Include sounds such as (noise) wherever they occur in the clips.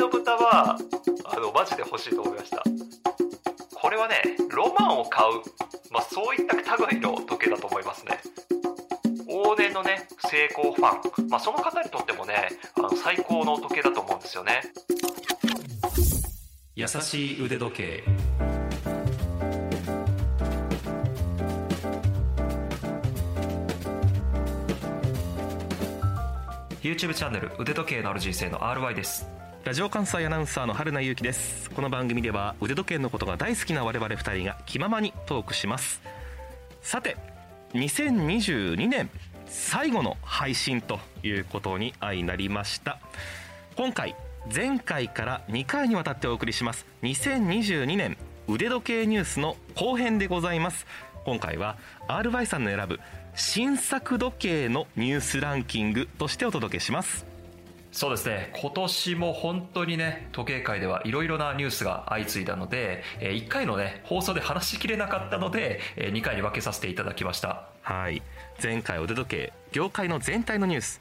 の豚はあのマジで欲しいと思いました。これはねロマンを買う、まあ、そういった類の時計だと思いますね。往年のね成功ファン、まあ、その方にとってもねあの最高の時計だと思うんですよね。優しい腕時計。YouTube チャンネル腕時計のある人生の RY です。ラジオ関西アナウンサーの春名由紀です。この番組では腕時計のことが大好きな我々二人が気ままにトークします。さて2022年最後の配信ということに相なりました。今回前回から2回にわたってお送りします。2022年腕時計ニュースの後編でございます。今回は RY さんの選ぶ新作時計のニュースランキングとしてお届けします。そうですね。今年も本当にね時計界ではいろいろなニュースが相次いだので1回のね放送で話しきれなかったので2回に分けさせていただきました。はい。前回腕時計業界の全体のニュース。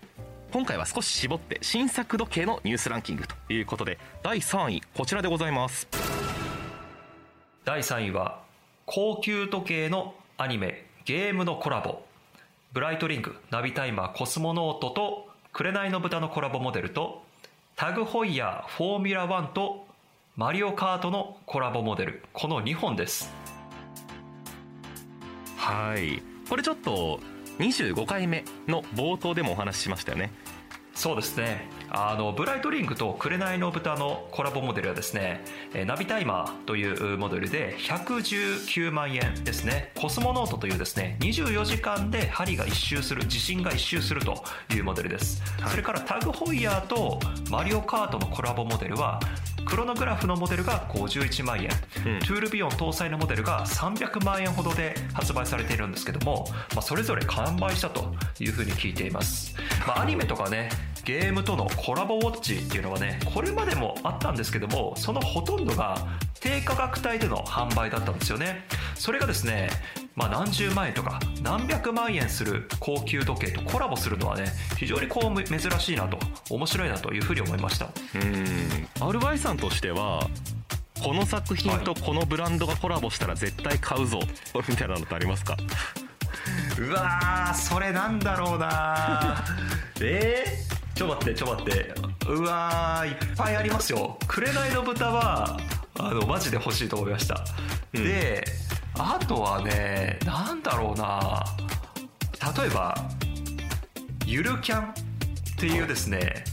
今回は少し絞って新作時計のニュースランキングということで第3位こちらでございます。第3位は高級時計のアニメゲームのコラボ。ブライトリングナビタイマーコスモノートと紅の豚のコラボモデルとタグホイヤーフォーミュラ1とマリオカートのコラボモデル。この2本です。はい。これちょっと25回目の冒頭でもお話ししましたよね。そうですねあのブライトリングと紅の豚のコラボモデルはですねナビタイマーというモデルで119万円ですね。コスモノートというですね24時間で針が一周する地震が一周するというモデルです、はい、それからタグホイヤーとマリオカートのコラボモデルはクロノグラフのモデルが51万円、うん、トゥールビヨン搭載のモデルが300万円ほどで発売されているんですけども、まあ、それぞれ完売したというふうに聞いています、まあ、アニメとかねゲームとのコラボウォッチっていうのはねこれまでもあったんですけどもそのほとんどが低価格帯での販売だったんですよね。それがですねまあ、何十万円とか何百万円する高級時計とコラボするのはね非常にこう珍しいなと面白いなというふうに思いました。うん。RY さんとしてはこの作品とこのブランドがコラボしたら絶対買うぞ、はい、みたいなのってありますか？うわそれなんだろうな (laughs) えー、ちょ待ってちょ待って。うわいっぱいありますよ。紅の豚はあのマジで欲しいと思いました、うん、であとはねなんだろうな。例えばゆるキャンっていうですね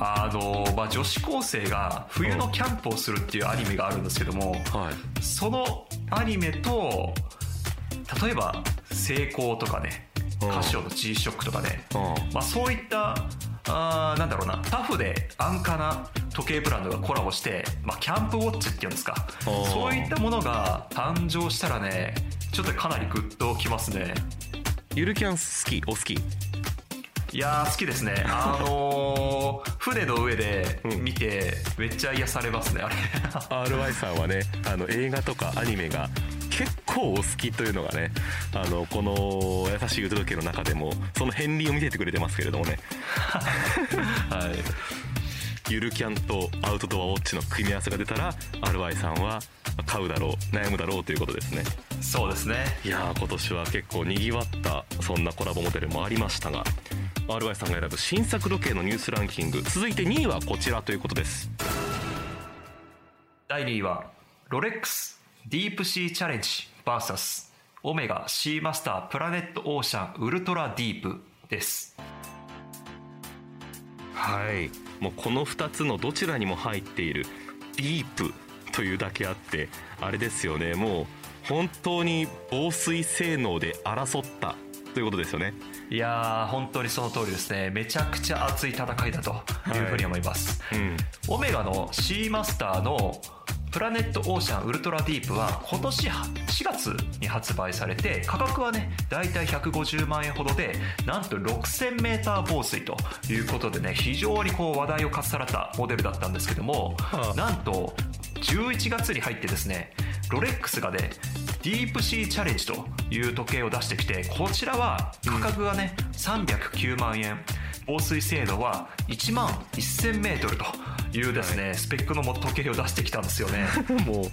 あの、まあ、女子高生が冬のキャンプをするっていうアニメがあるんですけども、はい、そのアニメと例えば成功とかねカシオの G ショックとかね、まあ、そういったあなんだろうな。タフで安価な時計ブランドがコラボして、まあ、キャンプウォッチっていうんですか。そういったものが誕生したらねちょっとかなりグッときますね。ゆるキャン好きお好き？いや好きですね。(laughs) あのー、船の上で見て、めっちゃ癒されますねあれ。RY さんはねあの映画とかアニメが結構お好きというのがねあのこの「優しい腕時計」の中でもその片鱗を見せてくれてますけれどもね。(laughs) はい。ゆるキャンとアウトドアウォッチの組み合わせが出たら RY さんは買うだろう悩むだろうということですね。そうですね。いや今年は結構にぎわったそんなコラボモデルもありましたが RY さんが選ぶ新作時計のニュースランキング続いて2位はこちらということです。第2位はロレックスディープシーチャレンジ VS オメガシーマスタープラネットオーシャンウルトラディープです。はい。もうこの2つのどちらにも入っているディープというだけあってあれですよね。もう本当に防水性能で争ったということですよね。いやー本当にその通りですね。めちゃくちゃ熱い戦いだというふうに思います、はい。うん、オメガのシーマスターのプラネットオーシャンウルトラディープは今年4月に発売されて価格はねだいたい150万円ほどでなんと 6000m 防水ということでね非常にこう話題をかっさらったモデルだったんですけども、はあ、なんと11月に入ってですねロレックスがねディープシーチャレンジという時計を出してきてこちらは価格がね、うん、309万円。防水精度は1万 1000m とい。うですね、スペックの時計を出してきたんですよね。(laughs) もう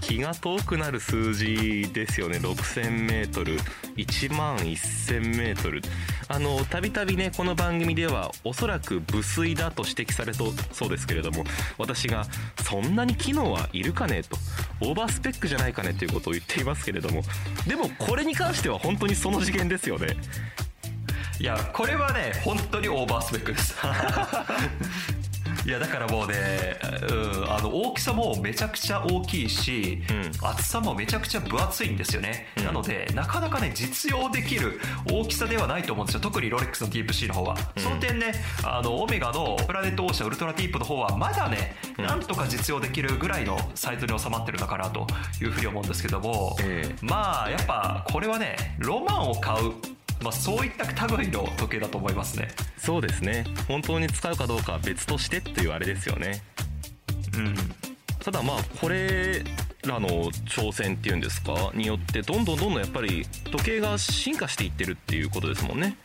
気が遠くなる数字ですよね。6000m1 万 1000m あのたびたびねこの番組ではおそらく無水だと指摘されとそうですけれども私がそんなに機能はいるかねとオーバースペックじゃないかねということを言っていますけれどもでもこれに関しては本当にその次元ですよね。いやこれはね本当にオーバースペックです (laughs) いやだからもうね、うん、あの大きさもめちゃくちゃ大きいし、うん、厚さもめちゃくちゃ分厚いんですよね、うん、なのでなかなかね実用できる大きさではないと思うんですよ。特にロレックスのディープシーの方は、うん、その点ねあのオメガのプラネットオーシャンウルトラディープの方はまだね、なんとか実用できるぐらいのサイズに収まってるのかなというふうに思うんですけども、えー、まあやっぱこれはねロマンを買うまあ、そういった類の時計だと思いますね。そうですね。本当に使うかどうかは別としてっていうあれですよね。うんただまあこれらの挑戦っていうんですか？によってどんどんどんどんやっぱり時計が進化していってるっていうことですもんね。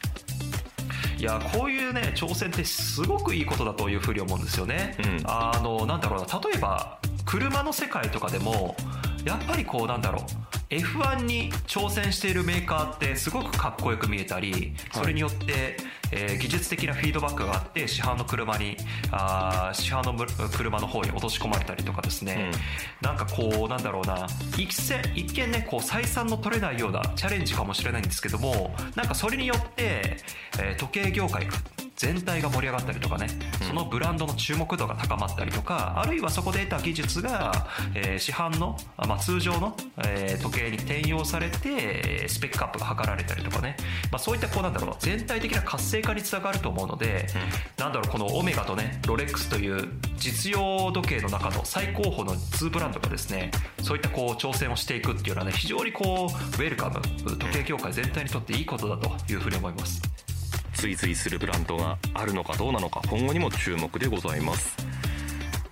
いやこういうね挑戦ってすごくいいことだというふうに思うんですよね、うん、あのなんだろうな。例えば車の世界とかでもやっぱりこうなんだろう F1 に挑戦しているメーカーってすごくかっこよく見えたりそれによって、えー、技術的なフィードバックがあって市販の車にあ市販の車の方に落とし込まれたりとかですね、うん、なんかこうなんだろうな。一一見ねこう採算の取れないようなチャレンジかもしれないんですけどもなんかそれによって、えー、時計業界全体が盛り上がったりとかね、そのブランドの注目度が高まったりとか、あるいはそこで得た技術が、えー、市販の、まあ、通常の、えー、時計に転用されて、スペックアップが図られたりとかね、まあ、そういったこうなんだろう、全体的な活性化につながると思うので、うん、なんだろう、このオメガとね、ロレックスという実用時計の中の最高峰の2ブランドがですね、そういったこう挑戦をしていくっていうのはね、非常にこう、ウェルカム、時計業界全体にとっていいことだというふうに思います。追随するブランドがあるのかどうなのか今後にも注目でございます。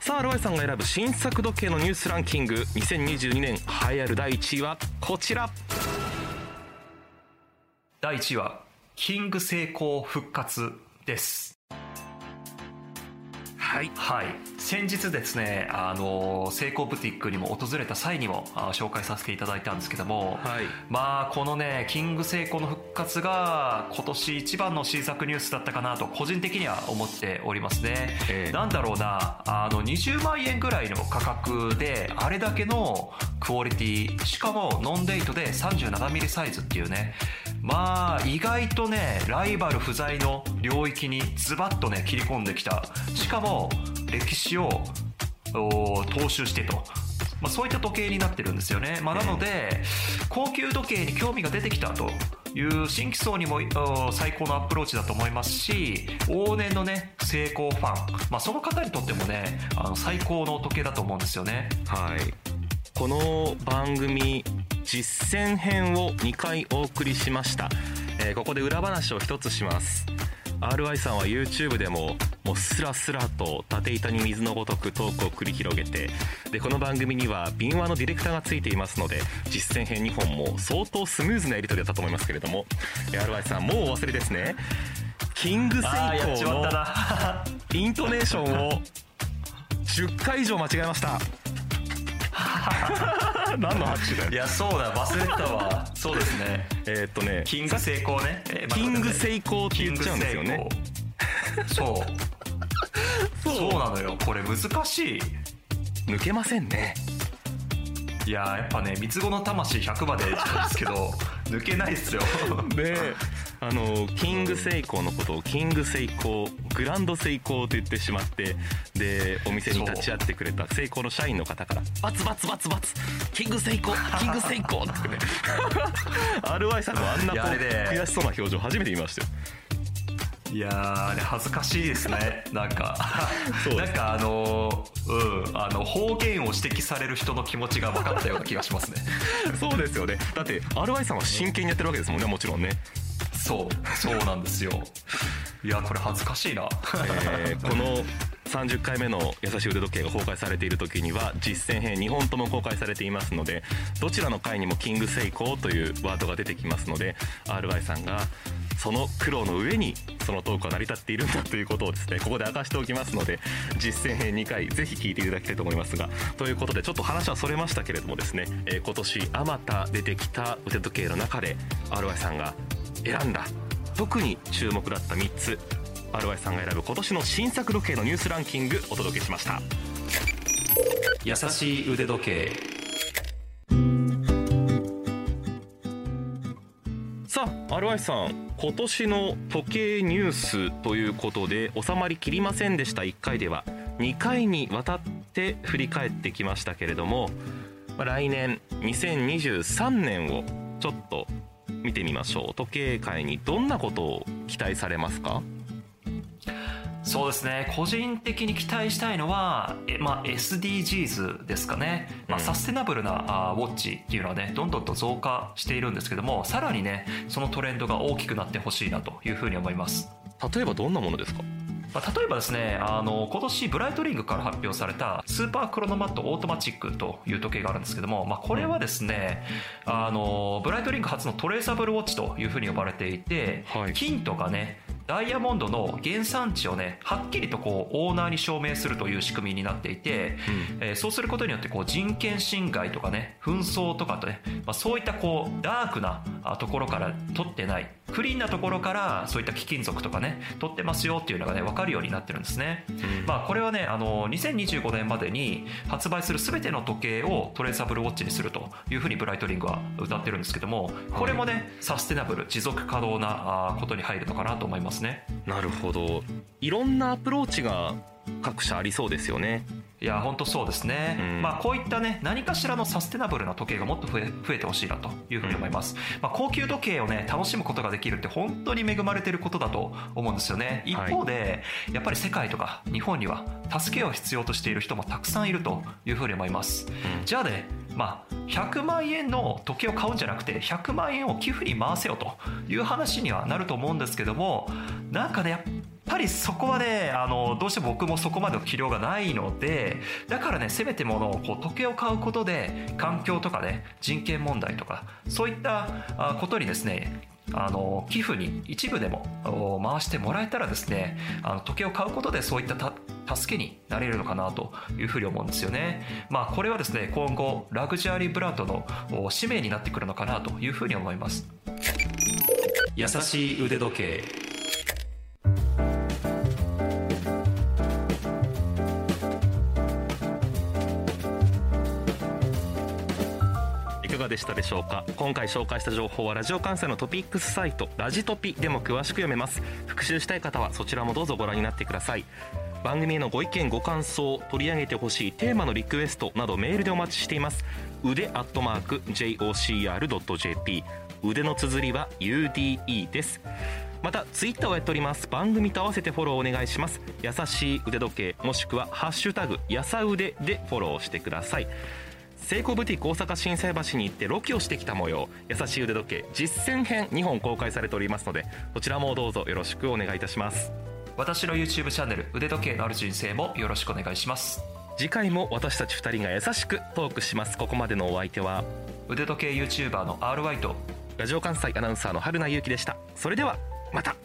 さあロイさんが選ぶ新作時計のニュースランキング2022年栄えある第1位はこちら。第1位はキング成功復活です。はい、はい、先日ですねあのセイコーブティックにも訪れた際にもあ紹介させていただいたんですけども、はい、まあこのねキングセイコーの復活が今年一番の新作ニュースだったかなと個人的には思っておりますね、えー、なんだろうなあの20万円ぐらいの価格であれだけのクオリティしかもノンデートで 37mm サイズっていうねまあ意外とねライバル不在の領域にズバッとね切り込んできた。しかも歴史を踏襲してと。まあ、そういった時計になってるんですよね、まあ、なので高級時計に興味が出てきたという新規層にも最高のアプローチだと思いますし往年のね成功ファン、まあ、その方にとってもねあの最高の時計だと思うんですよね。はい。この番組実践編を2回お送りしました、えー、ここで裏話を一つします RY さんは YouTube でももうスラスラと縦板に水のごとくトークを繰り広げてでこの番組には敏腕のディレクターがついていますので実践編2本も相当スムーズなやり取りだったと思いますけれども RY さんもうお忘れですね。キングセイコーのイントネーションを10回以上間違えました (laughs) 何の拍手だよ。いやそうだ忘れてたわ。(laughs) そうですね。えー、っとねキング成功ね、えー、キング成功って言っちゃうんですよね。(laughs) そう。そう。なのよ。これ難しい。抜けませんね。いややっぱね三つ子の魂100まで言ったんですけど抜けないっすよ。であのキングセイコーのことをキングセイコーグランドセイコーと言ってしまってでお店に立ち会ってくれたセイコーの社員の方から「バツバツバツバツキングセイコーキングセイコー」(laughs) ってね。(laughs) RY さんのあんな悔しそうな表情初めて見ましたよ。いやあれ恥ずかしいですね。なんか。なんかあのうんあの方言を指摘される人の気持ちが分かったような気がしますね。(laughs) そうですよね。だって RY さんは真剣にやってるわけですもんねもちろんねそうそうなんですよ。いやこれ恥ずかしいな、えー、(laughs) この30回目の優しい腕時計が公開されている時には実践編2本とも公開されていますのでどちらの回にもキングセイコーというワードが出てきますので RY さんがその苦労の上にそのトークは成り立っているんだということをですねここで明かしておきますので実践編2回ぜひ聞いていただきたいと思いますがということでちょっと話はそれましたけれどもですね、えー、今年あまた出てきた腕時計の中で RY さんが選んだ。特に注目だった3つ。RY さんが選ぶ今年の新作時計のニュースランキングお届けしました。優しい腕時計。さあ RY さん今年の時計ニュースということで収まりきりませんでした。1回では2回にわたって振り返ってきましたけれども来年2023年をちょっと見てみましょう。時計界にどんなことを期待されますか？そうですね。個人的に期待したいのは、えまあ、SDGs ですかね、まあ、サステナブルなあウォッチっていうのはねどんどんと増加しているんですけどもさらにねそのトレンドが大きくなってほしいなというふうに思います。例えばどんなものですか？まあ、例えばですねあの今年ブライトリングから発表されたスーパークロノマットオートマチックという時計があるんですけども、まあ、これはですねあのブライトリング初のトレーサブルウォッチというふうに呼ばれていて、はい、金とかねダイヤモンドの原産地をねはっきりとこうオーナーに証明するという仕組みになっていて、うん、えー、そうすることによってこう人権侵害とかね紛争とかとね、まあ、そういったこうダークなところから取ってないクリーンなところからそういった貴金属とかね取ってますよっていうのがね分かるようになってるんですね、うん、まあこれはねあの2025年までに発売する全ての時計をトレーサブルウォッチにするというふうにブライトリングは歌ってるんですけどもこれもねサステナブル持続可能なことに入るのかなと思いますね。なるほど。いろんなアプローチが各社ありそうですよねいや本当そうですね、うん、まあ、こういったね何かしらのサステナブルな時計がもっと増え増えてほしいなというふうに思います、うん、まあ、高級時計をね楽しむことができるって本当に恵まれてることだと思うんですよね。一方で、はい、やっぱり世界とか日本には助けを必要としている人もたくさんいるというふうに思います、うん、じゃあねまあ、100万円の時計を買うんじゃなくて100万円を寄付に回せよという話にはなると思うんですけどもなんかねやっぱりそこはねあのどうしても僕もそこまでの器量がないのでだからねせめてものをこう時計を買うことで環境とかね人権問題とかそういったことにですねあの寄付に一部でも回してもらえたらですねあの時計を買うことでそういった助けになれるのかなというふうに思うんですよね。まあこれはですね今後ラグジュアリーブランドの使命になってくるのかなというふうに思います。優しい腕時計でしたでしょうか？今回紹介した情報はラジオ関西のトピックスサイトラジトピでも詳しく読めます。復習したい方はそちらもどうぞご覧になってください。番組へのご意見ご感想取り上げてほしいテーマのリクエストなどメールでお待ちしています。腕アットマーク JOCR.jp 腕の綴りは UDE です。またツイッターをやっております。番組と合わせてフォローお願いします。優しい腕時計もしくはハッシュタグやさ腕でフォローしてください。セイコーブティック大阪心斎橋に行ってロケをしてきた模様優しい腕時計実践編2本公開されておりますのでこちらもどうぞよろしくお願いいたします。私の YouTube チャンネル腕時計のある人生もよろしくお願いします。次回も私たち2人が優しくトークします。ここまでのお相手は腕時計 YouTuber の RY とラジオ関西アナウンサーの春名優希でした。それではまた